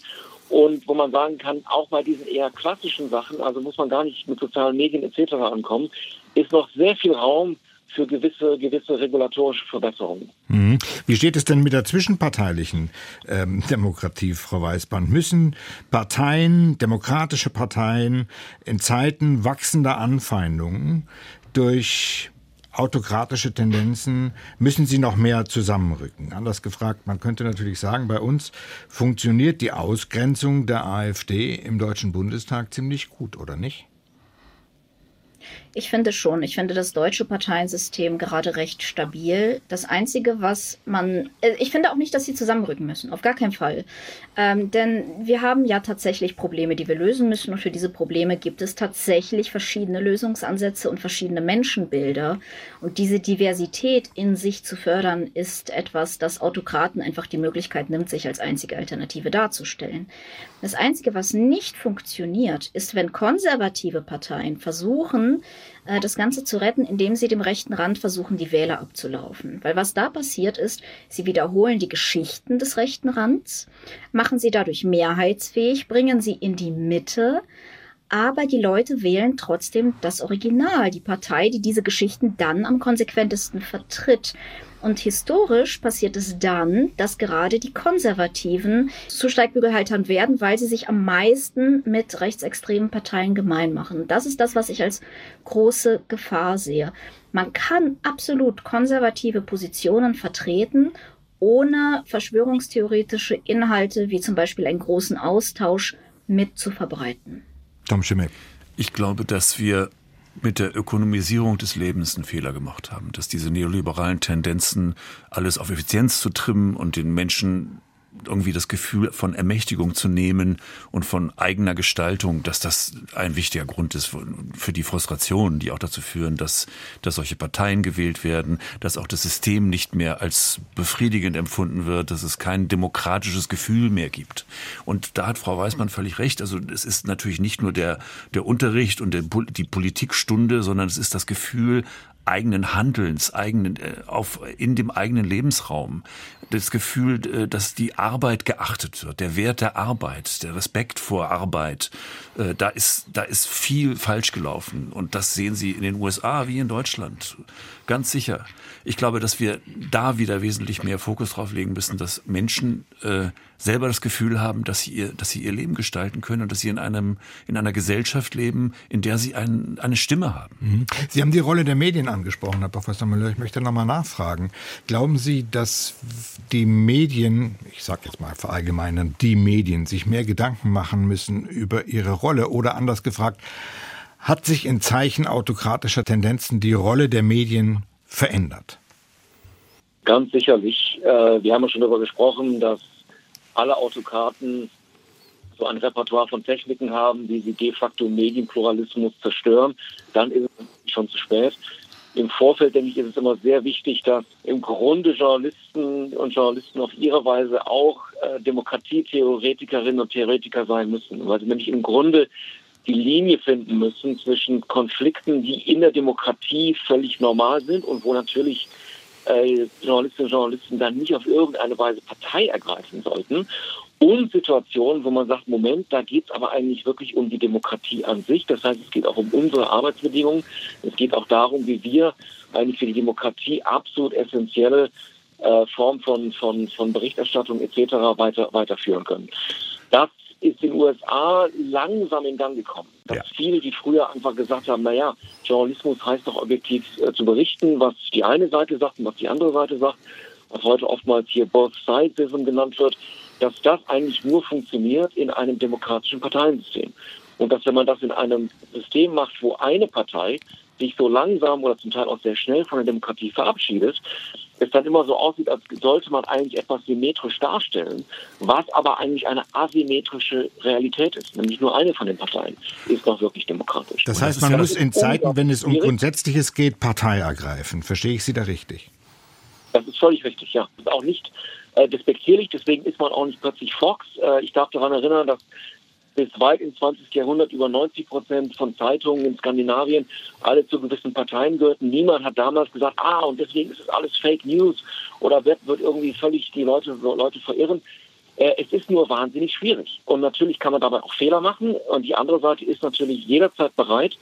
Und wo man sagen kann, auch bei diesen eher klassischen Sachen, also muss man gar nicht mit sozialen Medien etc. ankommen, ist noch sehr viel Raum für gewisse, gewisse regulatorische Verbesserungen. Mhm. Wie steht es denn mit der zwischenparteilichen ähm, Demokratie, Frau Weißband? Müssen Parteien, demokratische Parteien in Zeiten wachsender Anfeindungen durch autokratische Tendenzen, müssen sie noch mehr zusammenrücken. Anders gefragt, man könnte natürlich sagen, bei uns funktioniert die Ausgrenzung der AfD im Deutschen Bundestag ziemlich gut, oder nicht? Ich finde schon. Ich finde das deutsche Parteiensystem gerade recht stabil. Das Einzige, was man. Äh, ich finde auch nicht, dass sie zusammenrücken müssen. Auf gar keinen Fall. Ähm, denn wir haben ja tatsächlich Probleme, die wir lösen müssen. Und für diese Probleme gibt es tatsächlich verschiedene Lösungsansätze und verschiedene Menschenbilder. Und diese Diversität in sich zu fördern, ist etwas, das Autokraten einfach die Möglichkeit nimmt, sich als einzige Alternative darzustellen. Das Einzige, was nicht funktioniert, ist, wenn konservative Parteien versuchen, äh, das Ganze zu retten, indem sie dem rechten Rand versuchen, die Wähler abzulaufen. Weil was da passiert ist, sie wiederholen die Geschichten des rechten Rands, machen sie dadurch mehrheitsfähig, bringen sie in die Mitte, aber die Leute wählen trotzdem das Original, die Partei, die diese Geschichten dann am konsequentesten vertritt. Und historisch passiert es dann, dass gerade die Konservativen zu Steigbügelhaltern werden, weil sie sich am meisten mit rechtsextremen Parteien gemein machen. Das ist das, was ich als große Gefahr sehe. Man kann absolut konservative Positionen vertreten, ohne verschwörungstheoretische Inhalte wie zum Beispiel einen großen Austausch mit zu verbreiten. Tom Schimmick. Ich glaube, dass wir mit der Ökonomisierung des Lebens einen Fehler gemacht haben, dass diese neoliberalen Tendenzen, alles auf Effizienz zu trimmen und den Menschen irgendwie das Gefühl von Ermächtigung zu nehmen und von eigener Gestaltung, dass das ein wichtiger Grund ist für die Frustration, die auch dazu führen, dass, dass solche Parteien gewählt werden, dass auch das System nicht mehr als befriedigend empfunden wird, dass es kein demokratisches Gefühl mehr gibt. Und da hat Frau Weißmann völlig recht. Also es ist natürlich nicht nur der, der Unterricht und der, die Politikstunde, sondern es ist das Gefühl, eigenen Handelns, eigenen, äh, auf, in dem eigenen Lebensraum. Das Gefühl, äh, dass die Arbeit geachtet wird, der Wert der Arbeit, der Respekt vor Arbeit, äh, da ist, da ist viel falsch gelaufen. Und das sehen Sie in den USA wie in Deutschland. Ganz sicher. Ich glaube, dass wir da wieder wesentlich mehr Fokus drauf legen müssen, dass Menschen äh, selber das Gefühl haben, dass sie ihr, dass sie ihr Leben gestalten können und dass sie in einem, in einer Gesellschaft leben, in der sie ein, eine Stimme haben. Mhm. Sie haben die Rolle der Medien angesprochen, Herr Professor Müller. Ich möchte nochmal nachfragen. Glauben Sie, dass die Medien, ich sage jetzt mal verallgemeinern, die Medien sich mehr Gedanken machen müssen über ihre Rolle oder anders gefragt, hat sich in Zeichen autokratischer Tendenzen die Rolle der Medien verändert? Ganz sicherlich. Äh, wir haben schon darüber gesprochen, dass alle Autokraten so ein Repertoire von Techniken haben, wie sie de facto Medienpluralismus zerstören. Dann ist es schon zu spät. Im Vorfeld, denke ich, ist es immer sehr wichtig, dass im Grunde Journalisten und Journalisten auf ihre Weise auch äh, Demokratietheoretikerinnen und Theoretiker sein müssen, weil sie nämlich im Grunde die Linie finden müssen zwischen Konflikten, die in der Demokratie völlig normal sind und wo natürlich äh, Journalistinnen und Journalisten dann nicht auf irgendeine Weise Partei ergreifen sollten. Und Situationen, wo man sagt, Moment, da geht es aber eigentlich wirklich um die Demokratie an sich. Das heißt, es geht auch um unsere Arbeitsbedingungen. Es geht auch darum, wie wir eigentlich für die Demokratie absolut essentielle äh, Form von, von, von Berichterstattung etc. Weiter, weiterführen können. Das ist in den USA langsam in Gang gekommen. Dass ja. viele, die früher einfach gesagt haben, naja, Journalismus heißt doch objektiv äh, zu berichten, was die eine Seite sagt und was die andere Seite sagt, was heute oftmals hier Both Sidesism genannt wird, dass das eigentlich nur funktioniert in einem demokratischen Parteiensystem. Und dass wenn man das in einem System macht, wo eine Partei sich so langsam oder zum Teil auch sehr schnell von der Demokratie verabschiedet, es dann immer so aussieht, als sollte man eigentlich etwas symmetrisch darstellen, was aber eigentlich eine asymmetrische Realität ist. Nämlich nur eine von den Parteien ist noch wirklich demokratisch. Das heißt, man muss in Zeiten, wenn es um Grundsätzliches geht, Partei ergreifen. Verstehe ich Sie da richtig? Das ist völlig richtig, ja. Das ist auch nicht äh, despektierlich, deswegen ist man auch nicht plötzlich Fox. Äh, ich darf daran erinnern, dass bis weit ins 20. Jahrhundert über 90 Prozent von Zeitungen in Skandinavien alle zu gewissen Parteien gehörten. Niemand hat damals gesagt, ah, und deswegen ist es alles Fake News oder wird, wird irgendwie völlig die Leute, Leute verirren. Äh, es ist nur wahnsinnig schwierig. Und natürlich kann man dabei auch Fehler machen. Und die andere Seite ist natürlich jederzeit bereit,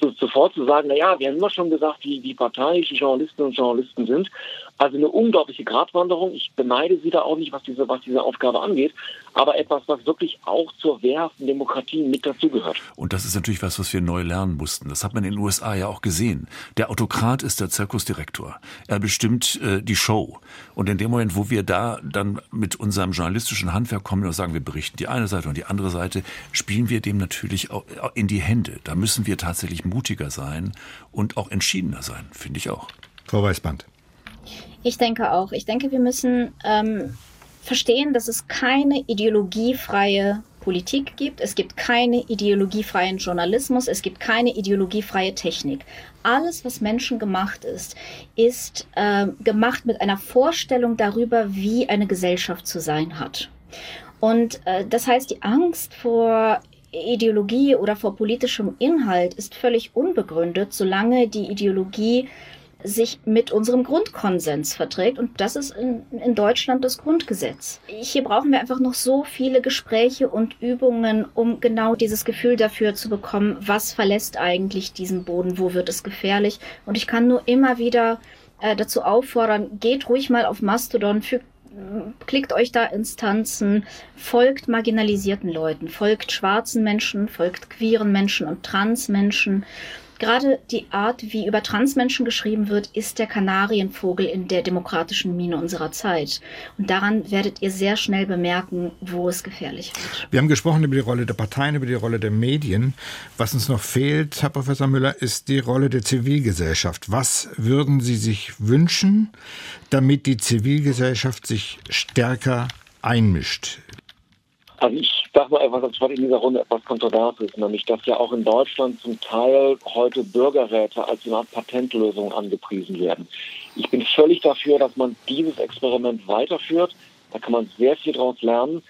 zu, sofort zu sagen, naja, wir haben immer schon gesagt, wie, wie parteiische Journalistinnen und Journalisten sind. Also eine unglaubliche Gratwanderung. Ich beneide sie da auch nicht, was diese, was diese Aufgabe angeht. Aber etwas, was wirklich auch zur wehrhaften Demokratie mit dazugehört. Und das ist natürlich was, was wir neu lernen mussten. Das hat man in den USA ja auch gesehen. Der Autokrat ist der Zirkusdirektor. Er bestimmt äh, die Show. Und in dem Moment, wo wir da dann mit unserem journalistischen Handwerk kommen und sagen, wir berichten die eine Seite und die andere Seite, spielen wir dem natürlich auch in die Hände. Da müssen wir tatsächlich mutiger sein und auch entschiedener sein, finde ich auch. Frau Weißband. Ich denke auch. Ich denke, wir müssen ähm, verstehen, dass es keine ideologiefreie Politik gibt. Es gibt keine ideologiefreien Journalismus. Es gibt keine ideologiefreie Technik. Alles, was menschengemacht ist, ist äh, gemacht mit einer Vorstellung darüber, wie eine Gesellschaft zu sein hat. Und äh, das heißt, die Angst vor Ideologie oder vor politischem Inhalt ist völlig unbegründet, solange die Ideologie sich mit unserem Grundkonsens verträgt. Und das ist in, in, Deutschland das Grundgesetz. Hier brauchen wir einfach noch so viele Gespräche und Übungen, um genau dieses Gefühl dafür zu bekommen, was verlässt eigentlich diesen Boden, wo wird es gefährlich. Und ich kann nur immer wieder äh, dazu auffordern, geht ruhig mal auf Mastodon, fügt klickt euch da Instanzen, folgt marginalisierten Leuten, folgt schwarzen Menschen, folgt queeren Menschen und Transmenschen. Gerade die Art, wie über Transmenschen geschrieben wird, ist der Kanarienvogel in der demokratischen Mine unserer Zeit. Und daran werdet ihr sehr schnell bemerken, wo es gefährlich wird. Wir haben gesprochen über die Rolle der Parteien, über die Rolle der Medien. Was uns noch fehlt, Herr Professor Müller, ist die Rolle der Zivilgesellschaft. Was würden Sie sich wünschen, damit die Zivilgesellschaft sich stärker einmischt? Also ich sage mal etwas, was in dieser Runde etwas kontrovers ist, nämlich dass ja auch in Deutschland zum Teil heute Bürgerräte als eine Art Patentlösung angepriesen werden. Ich bin völlig dafür, dass man dieses Experiment weiterführt. Da kann man sehr viel daraus lernen.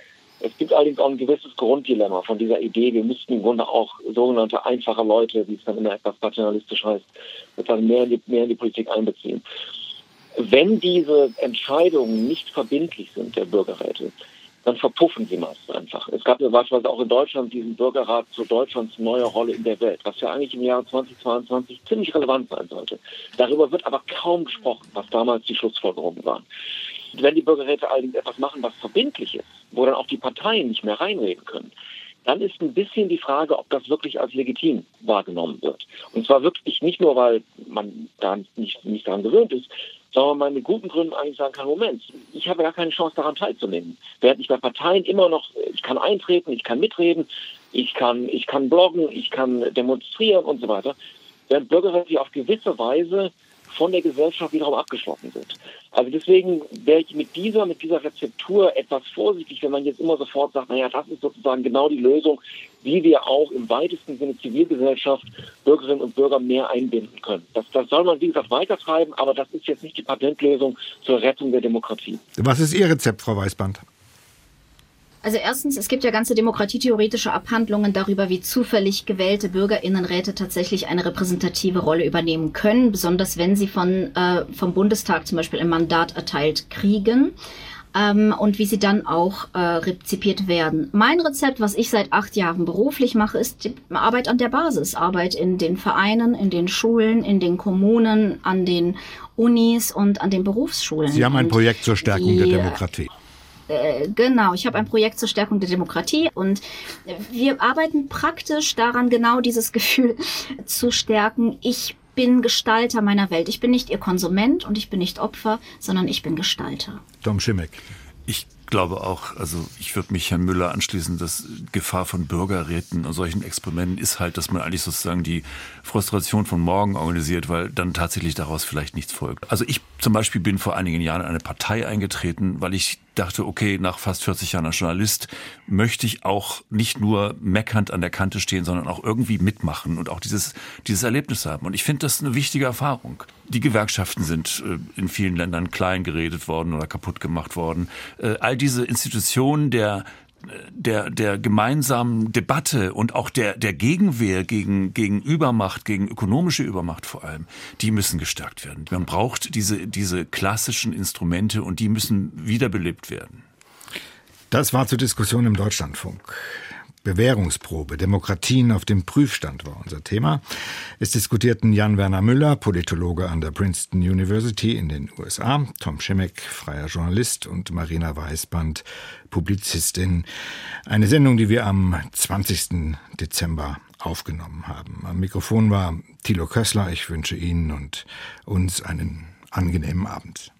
Es gibt allerdings auch ein gewisses Grunddilemma von dieser Idee. Wir müssten im Grunde auch sogenannte einfache Leute, wie es dann immer etwas paternalistisch heißt, sozusagen mehr in die, mehr in die Politik einbeziehen. Wenn diese Entscheidungen nicht verbindlich sind der Bürgerräte, dann verpuffen sie meist einfach. Es gab ja beispielsweise auch in Deutschland diesen Bürgerrat zu Deutschlands neuer Rolle in der Welt, was ja eigentlich im Jahr 2022 ziemlich relevant sein sollte. Darüber wird aber kaum gesprochen, was damals die Schlussfolgerungen waren. Wenn die Bürgerräte allerdings etwas machen, was verbindlich ist, wo dann auch die Parteien nicht mehr reinreden können, dann ist ein bisschen die Frage, ob das wirklich als legitim wahrgenommen wird. Und zwar wirklich nicht nur, weil man da nicht, nicht daran gewöhnt ist, sondern man mit guten Gründen eigentlich sagen kann, Moment, ich habe gar keine Chance daran teilzunehmen. Während ich bei Parteien immer noch, ich kann eintreten, ich kann mitreden, ich kann, ich kann bloggen, ich kann demonstrieren und so weiter. Während Bürgerrechte auf gewisse Weise von der Gesellschaft wiederum abgeschlossen sind. Also deswegen wäre ich mit dieser, mit dieser Rezeptur etwas vorsichtig, wenn man jetzt immer sofort sagt, naja, das ist sozusagen genau die Lösung, wie wir auch im weitesten Sinne Zivilgesellschaft, Bürgerinnen und Bürger mehr einbinden können. Das, das soll man, wie gesagt, weitertreiben, aber das ist jetzt nicht die Patentlösung zur Rettung der Demokratie. Was ist Ihr Rezept, Frau Weißband? Also erstens, es gibt ja ganze demokratietheoretische Abhandlungen darüber, wie zufällig gewählte Bürgerinnenräte tatsächlich eine repräsentative Rolle übernehmen können, besonders wenn sie von, äh, vom Bundestag zum Beispiel ein Mandat erteilt kriegen ähm, und wie sie dann auch äh, rezipiert werden. Mein Rezept, was ich seit acht Jahren beruflich mache, ist die Arbeit an der Basis, Arbeit in den Vereinen, in den Schulen, in den Kommunen, an den Unis und an den Berufsschulen. Sie haben ein Projekt zur Stärkung die, der Demokratie. Äh, genau, ich habe ein Projekt zur Stärkung der Demokratie und wir arbeiten praktisch daran, genau dieses Gefühl zu stärken. Ich bin Gestalter meiner Welt. Ich bin nicht ihr Konsument und ich bin nicht Opfer, sondern ich bin Gestalter. Tom Schimmeck. Ich glaube auch, also ich würde mich Herrn Müller anschließen, dass Gefahr von Bürgerräten und solchen Experimenten ist halt, dass man eigentlich sozusagen die Frustration von morgen organisiert, weil dann tatsächlich daraus vielleicht nichts folgt. Also ich zum Beispiel bin vor einigen Jahren in eine Partei eingetreten, weil ich dachte, okay, nach fast 40 Jahren als Journalist möchte ich auch nicht nur meckernd an der Kante stehen, sondern auch irgendwie mitmachen und auch dieses, dieses Erlebnis haben. Und ich finde das eine wichtige Erfahrung. Die Gewerkschaften sind äh, in vielen Ländern klein geredet worden oder kaputt gemacht worden. Äh, all diese Institutionen der der, der gemeinsamen Debatte und auch der, der Gegenwehr gegen, gegen Übermacht, gegen ökonomische Übermacht vor allem, die müssen gestärkt werden. Man braucht diese, diese klassischen Instrumente und die müssen wiederbelebt werden. Das war zur Diskussion im Deutschlandfunk. Bewährungsprobe. Demokratien auf dem Prüfstand war unser Thema. Es diskutierten Jan Werner Müller, Politologe an der Princeton University in den USA, Tom Schimmeck, freier Journalist und Marina Weißband, Publizistin. Eine Sendung, die wir am 20. Dezember aufgenommen haben. Am Mikrofon war Thilo Kössler. Ich wünsche Ihnen und uns einen angenehmen Abend.